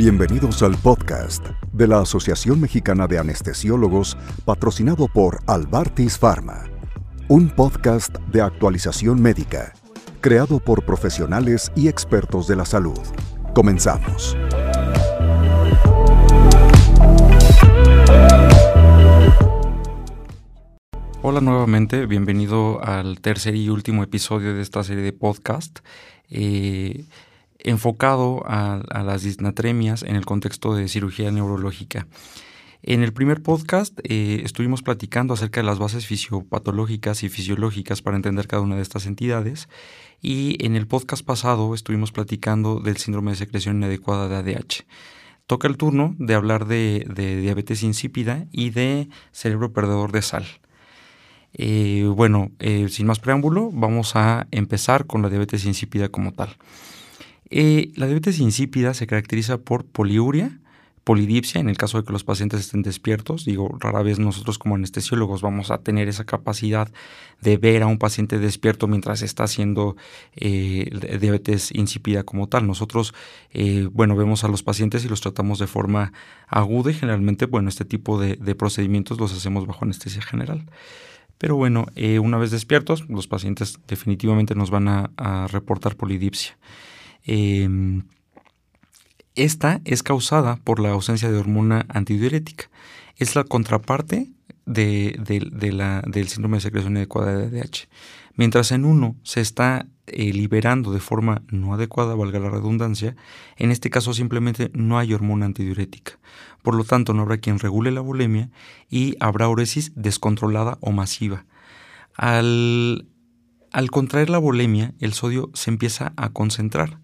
Bienvenidos al podcast de la Asociación Mexicana de Anestesiólogos patrocinado por Albartis Pharma, un podcast de actualización médica creado por profesionales y expertos de la salud. Comenzamos. Hola nuevamente, bienvenido al tercer y último episodio de esta serie de podcast. Eh, enfocado a, las disnatremias en el contexto de cirugía neurológica. En el primer podcast eh, estuvimos platicando acerca de las bases fisiopatológicas y fisiológicas para entender cada una de estas entidades y en el podcast pasado estuvimos platicando del síndrome de secreción inadecuada de ADH. Toca el turno de hablar de, diabetes insípida y de cerebro perdedor de sal. Eh, bueno, eh, sin más preámbulo, vamos a empezar con la diabetes insípida como tal. Eh, la diabetes insípida se caracteriza por poliuria, polidipsia, en el caso de que los pacientes estén despiertos. Digo, rara vez nosotros como anestesiólogos vamos a tener esa capacidad de ver a un paciente despierto mientras está haciendo eh, diabetes insípida como tal. Nosotros, eh, bueno, vemos a los pacientes y los tratamos de forma aguda y generalmente, bueno, este tipo de, procedimientos los hacemos bajo anestesia general. Pero bueno, una vez despiertos, los pacientes definitivamente nos van a reportar polidipsia. Em, esta es causada por la ausencia de hormona antidiurética. Es la contraparte del síndrome de secreción adecuada de ADH. Mientras en uno se está eh, liberando de forma no adecuada, valga la redundancia, en este caso simplemente no hay hormona antidiurética. Por lo tanto, no habrá quien regule la bulimia y habrá uresis descontrolada o masiva. Al al contraer la bulimia, el sodio se empieza a concentrar.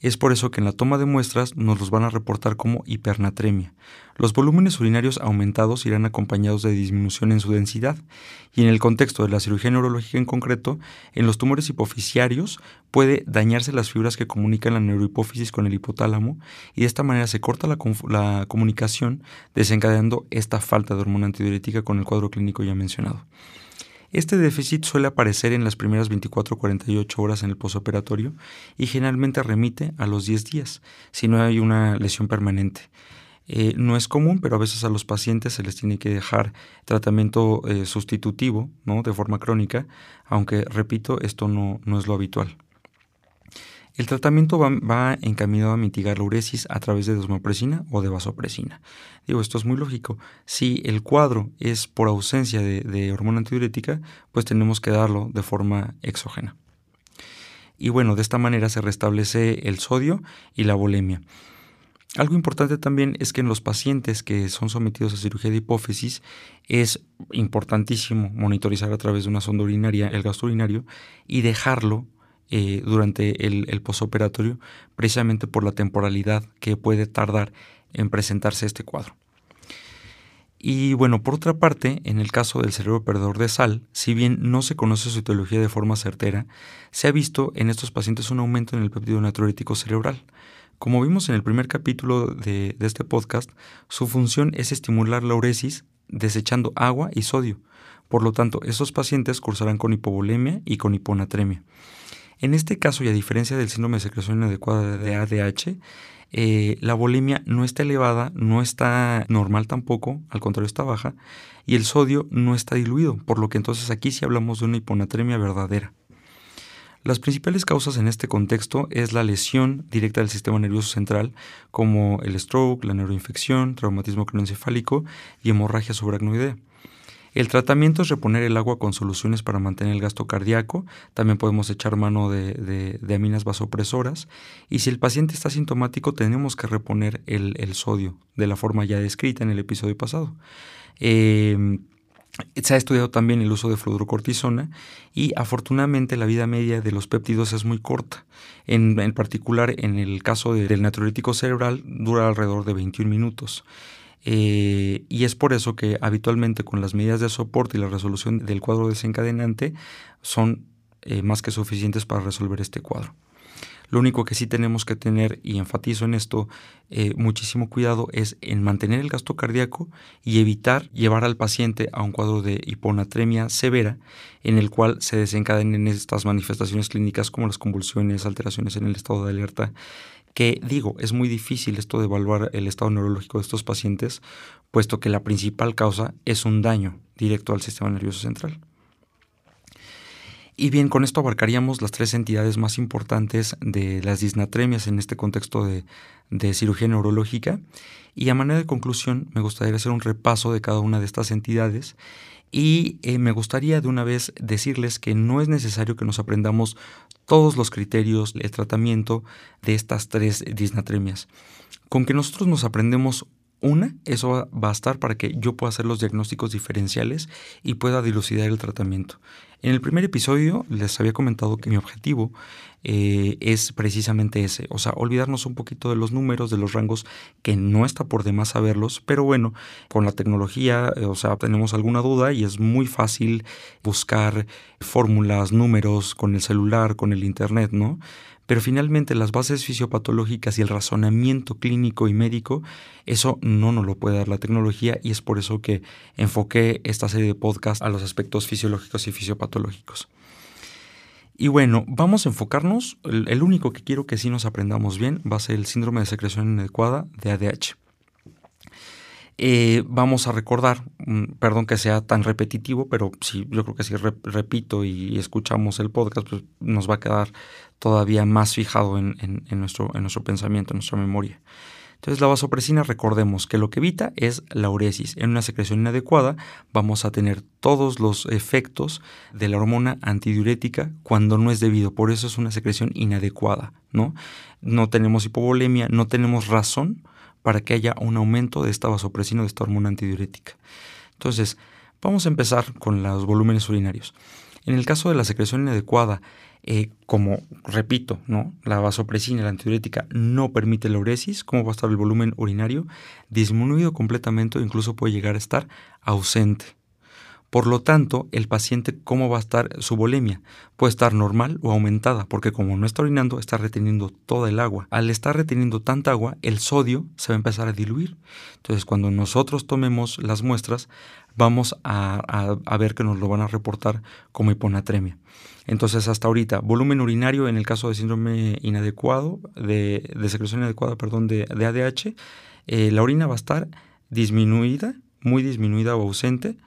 Es por eso que en la toma de muestras nos los van a reportar como hipernatremia. Los volúmenes urinarios aumentados irán acompañados de disminución en su densidad y en el contexto de la cirugía neurológica en concreto, en los tumores hipofisiarios puede dañarse las fibras que comunican la neurohipófisis con el hipotálamo y de esta manera se corta la, la comunicación desencadenando esta falta de hormona antidiurética con el cuadro clínico ya mencionado. Este déficit suele aparecer en las primeras 24-48 horas en el posoperatorio y generalmente remite a los 10 días, si no hay una lesión permanente. Eh, no es común, pero a veces a los pacientes se les tiene que dejar tratamiento eh, sustitutivo ¿no? de forma crónica, aunque, repito, esto no, no es lo habitual. El tratamiento va, encaminado a mitigar la uresis a través de desmopresina o de vasopresina. Digo, esto es muy lógico. Si el cuadro es por ausencia de, hormona antidiurética, pues tenemos que darlo de forma exógena. Y bueno, de esta manera se restablece el sodio y la bulimia. Algo importante también es que en los pacientes que son sometidos a cirugía de hipófisis es importantísimo monitorizar a través de una sonda urinaria el gasto urinario y dejarlo eh, durante el, el posoperatorio, precisamente por la temporalidad que puede tardar en presentarse este cuadro. Y bueno, por otra parte, en el caso del cerebro perdedor de sal, si bien no se conoce su etiología de forma certera, se ha visto en estos pacientes un aumento en el péptido natriurético cerebral. Como vimos en el primer capítulo de, de este podcast, su función es estimular la uresis desechando agua y sodio. Por lo tanto, esos pacientes cursarán con hipovolemia y con hiponatremia. En este caso, y a diferencia del síndrome de secreción inadecuada de ADH, eh, la bulimia no está elevada, no está normal tampoco, al contrario está baja, y el sodio no está diluido, por lo que entonces aquí sí hablamos de una hiponatremia verdadera. Las principales causas en este contexto es la lesión directa del sistema nervioso central, como el stroke, la neuroinfección, traumatismo cronoencefálico y hemorragia subaracnoidea. El tratamiento es reponer el agua con soluciones para mantener el gasto cardíaco. También podemos echar mano de, aminas vasopresoras. Y si el paciente está sintomático, tenemos que reponer el, sodio de la forma ya descrita en el episodio pasado. Em, se ha estudiado también el uso de fluorocortisona y afortunadamente la vida media de los péptidos es muy corta. En, particular, en el caso del natriurético cerebral, dura alrededor de 21 minutos. Eh, y es por eso que habitualmente con las medidas de soporte y la resolución del cuadro desencadenante son eh, más que suficientes para resolver este cuadro. Lo único que sí tenemos que tener, y enfatizo en esto, eh, muchísimo cuidado es en mantener el gasto cardíaco y evitar llevar al paciente a un cuadro de hiponatremia severa en el cual se desencadenen estas manifestaciones clínicas como las convulsiones, alteraciones en el estado de alerta que digo, es muy difícil esto de evaluar el estado neurológico de estos pacientes, puesto que la principal causa es un daño directo al sistema nervioso central. Y bien, con esto abarcaríamos las tres entidades más importantes de las disnatremias en este contexto de, cirugía neurológica. Y a manera de conclusión, me gustaría hacer un repaso de cada una de estas entidades. Y eh, me gustaría de una vez decirles que no es necesario que nos aprendamos todos los criterios, el tratamiento de estas tres disnatremias. Con que nosotros nos aprendemos una, eso va a bastar para que yo pueda hacer los diagnósticos diferenciales y pueda dilucidar el tratamiento. En el primer episodio les había comentado que mi objetivo eh, es precisamente ese, o sea, olvidarnos un poquito de los números, de los rangos, que no está por demás saberlos, pero bueno, con la tecnología, eh, o sea, tenemos alguna duda y es muy fácil buscar fórmulas, números con el celular, con el internet, ¿no? Pero finalmente las bases fisiopatológicas y el razonamiento clínico y médico, eso no nos lo puede dar la tecnología y es por eso que enfoqué esta serie de podcasts a los aspectos fisiológicos y fisiopatológicos. Y bueno, vamos a enfocarnos, el, único que quiero que sí nos aprendamos bien va a ser el síndrome de secreción inadecuada de ADH. Eh, vamos a recordar, mm, perdón que sea tan repetitivo, pero sí, yo creo que si repito y escuchamos el podcast, pues nos va a quedar todavía más fijado en, nuestro, en nuestro pensamiento, en nuestra memoria. Entonces la vasopresina, recordemos que lo que evita es la uresis. En una secreción inadecuada vamos a tener todos los efectos de la hormona antidiurética cuando no es debido. Por eso es una secreción inadecuada, ¿no? No tenemos hipovolemia, no tenemos razón para que haya un aumento de esta vasopresina, de esta hormona antidiurética. Entonces, vamos a empezar con los volúmenes urinarios. En el caso de la secreción inadecuada, eh, como repito, ¿no? la vasopresina, la antidiurética, no permite la uresis, ¿cómo va a estar el volumen urinario? Disminuido completamente o incluso puede llegar a estar ausente. Por lo tanto, el paciente, ¿cómo va a estar su volemia? Puede estar normal o aumentada, porque como no está orinando, está reteniendo toda el agua. Al estar reteniendo tanta agua, el sodio se va a empezar a diluir. Entonces, cuando nosotros tomemos las muestras, vamos a, ver que nos lo van a reportar como hiponatremia. Entonces, hasta ahorita, volumen urinario en el caso de síndrome inadecuado, de, secreción inadecuada, perdón, de, ADH, eh, la orina va a estar disminuida, muy disminuida o ausente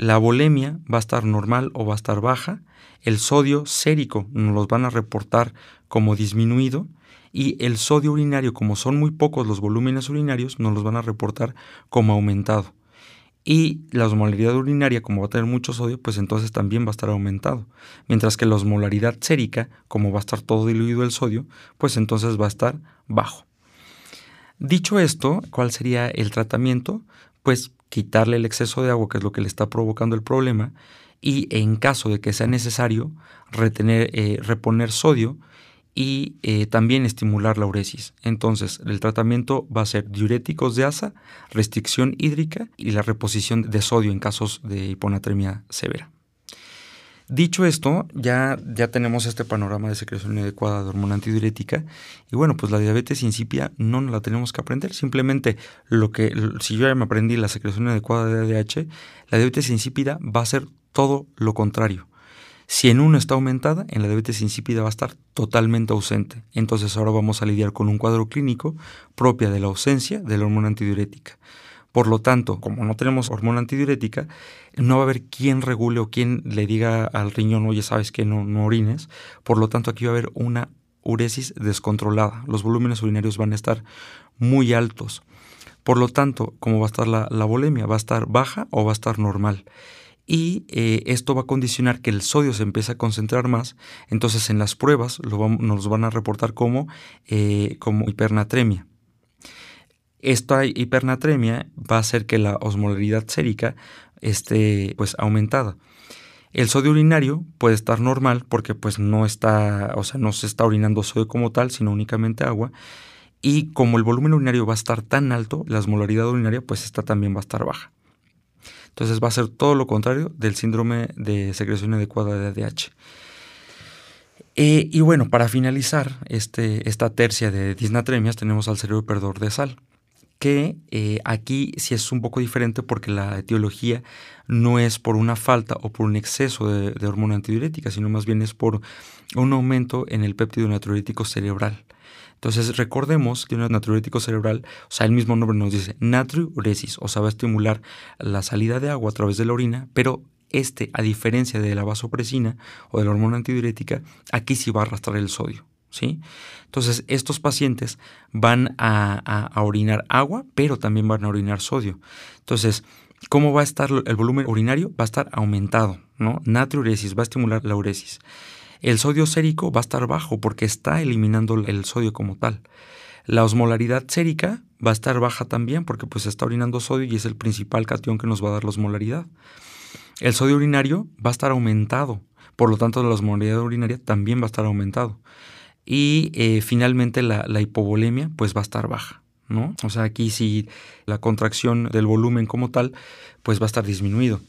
la volemia va a estar normal o va a estar baja. El sodio sérico nos los van a reportar como disminuido. Y el sodio urinario, como son muy pocos los volúmenes urinarios, nos los van a reportar como aumentado. Y la osmolaridad urinaria, como va a tener mucho sodio, pues entonces también va a estar aumentado. Mientras que la osmolaridad sérica, como va a estar todo diluido el sodio, pues entonces va a estar bajo. Dicho esto, ¿cuál sería el tratamiento? Pues quitarle el exceso de agua, que es lo que le está provocando el problema, y en caso de que sea necesario, eh, reponer sodio y eh, también estimular la uresis. Entonces, el tratamiento va a ser diuréticos de asa, restricción hídrica y la reposición de sodio en casos de hiponatremia severa. Dicho esto, ya, ya tenemos este panorama de secreción inadecuada de hormona antidiurética y bueno, pues la diabetes insípida no la tenemos que aprender, simplemente lo que, si yo ya me aprendí la secreción inadecuada de ADH, la diabetes insípida va a ser todo lo contrario. Si en uno está aumentada, en la diabetes insípida va a estar totalmente ausente. Entonces ahora vamos a lidiar con un cuadro clínico propia de la ausencia de la hormona antidiurética. Por lo tanto, como no tenemos hormona antidiurética, no va a haber quien regule o quien le diga al riñón, oye, sabes que no, orines. Por lo tanto, aquí va a haber una uresis descontrolada. Los volúmenes urinarios van a estar muy altos. Por lo tanto, ¿cómo va a estar la, la? ¿Va a estar baja o va a estar normal? Y eh, esto va a condicionar que el sodio se empiece a concentrar más. Entonces, en las pruebas nos van a reportar como, eh, como hipernatremia. Esta hipernatremia va a hacer que la osmolaridad sérica esté pues aumentada. El sodio urinario puede estar normal porque pues no está, o sea, no se está orinando sodio como tal, sino únicamente agua. Y como el volumen urinario va a estar tan alto, la osmolaridad urinaria pues esta también va a estar baja. Entonces va a ser todo lo contrario del síndrome de secreción adecuada de ADH. Eh, y bueno, para finalizar este, esta tercia de disnatremias tenemos al cerebro perdedor de sal que eh, aquí sí es un poco diferente porque la etiología no es por una falta o por un exceso de, hormona antidiurética, sino más bien es por un aumento en el péptido natriurético cerebral. Entonces recordemos que un natriurético cerebral, o sea, el mismo nombre nos dice natriuresis, o sea, va a estimular la salida de agua a través de la orina, pero este, a diferencia de la vasopresina o de la hormona antidiurética, aquí sí va a arrastrar el sodio. Entonces, estos pacientes van a, orinar agua, pero también van a orinar sodio. Entonces, ¿cómo va a estar el volumen urinario? Va a estar aumentado, ¿no? Natriuresis va a estimular la uresis. El sodio sérico va a estar bajo porque está eliminando el sodio como tal. La osmolaridad sérica va a estar baja también porque pues está orinando sodio y es el principal cation que nos va a dar la osmolaridad. El sodio urinario va a estar aumentado, por lo tanto la osmolaridad urinaria también va a estar aumentado. Y eh, finalmente la, hipovolemia pues va a estar baja, ¿no? O sea, aquí si la contracción del volumen como tal pues va a estar disminuido.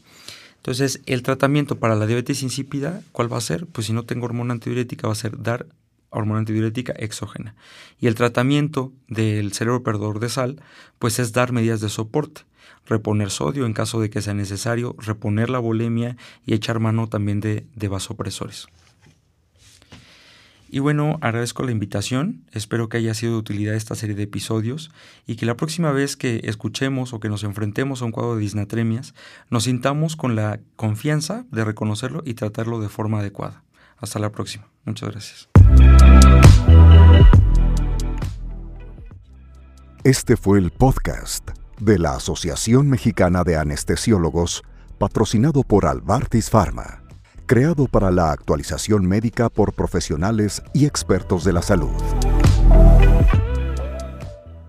Entonces, el tratamiento para la diabetes insípida, ¿cuál va a ser? Pues si no tengo hormona antidiurética va a ser dar hormona antidiurética exógena. Y el tratamiento del cerebro perdedor de sal, pues es dar medidas de soporte, reponer sodio en caso de que sea necesario, reponer la volemia y echar mano también de vasopresores. Y bueno, agradezco la invitación, espero que haya sido de utilidad esta serie de episodios y que la próxima vez que escuchemos o que nos enfrentemos a un cuadro de disnatremias, nos sintamos con la confianza de reconocerlo y tratarlo de forma adecuada. Hasta la próxima. Muchas gracias. Este fue el podcast de la Asociación Mexicana de Anestesiólogos, patrocinado por Albartis Pharma creado para la actualización médica por profesionales y expertos de la salud.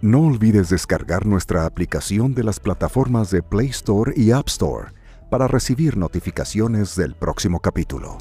No olvides descargar nuestra aplicación de las plataformas de Play Store y App Store para recibir notificaciones del próximo capítulo.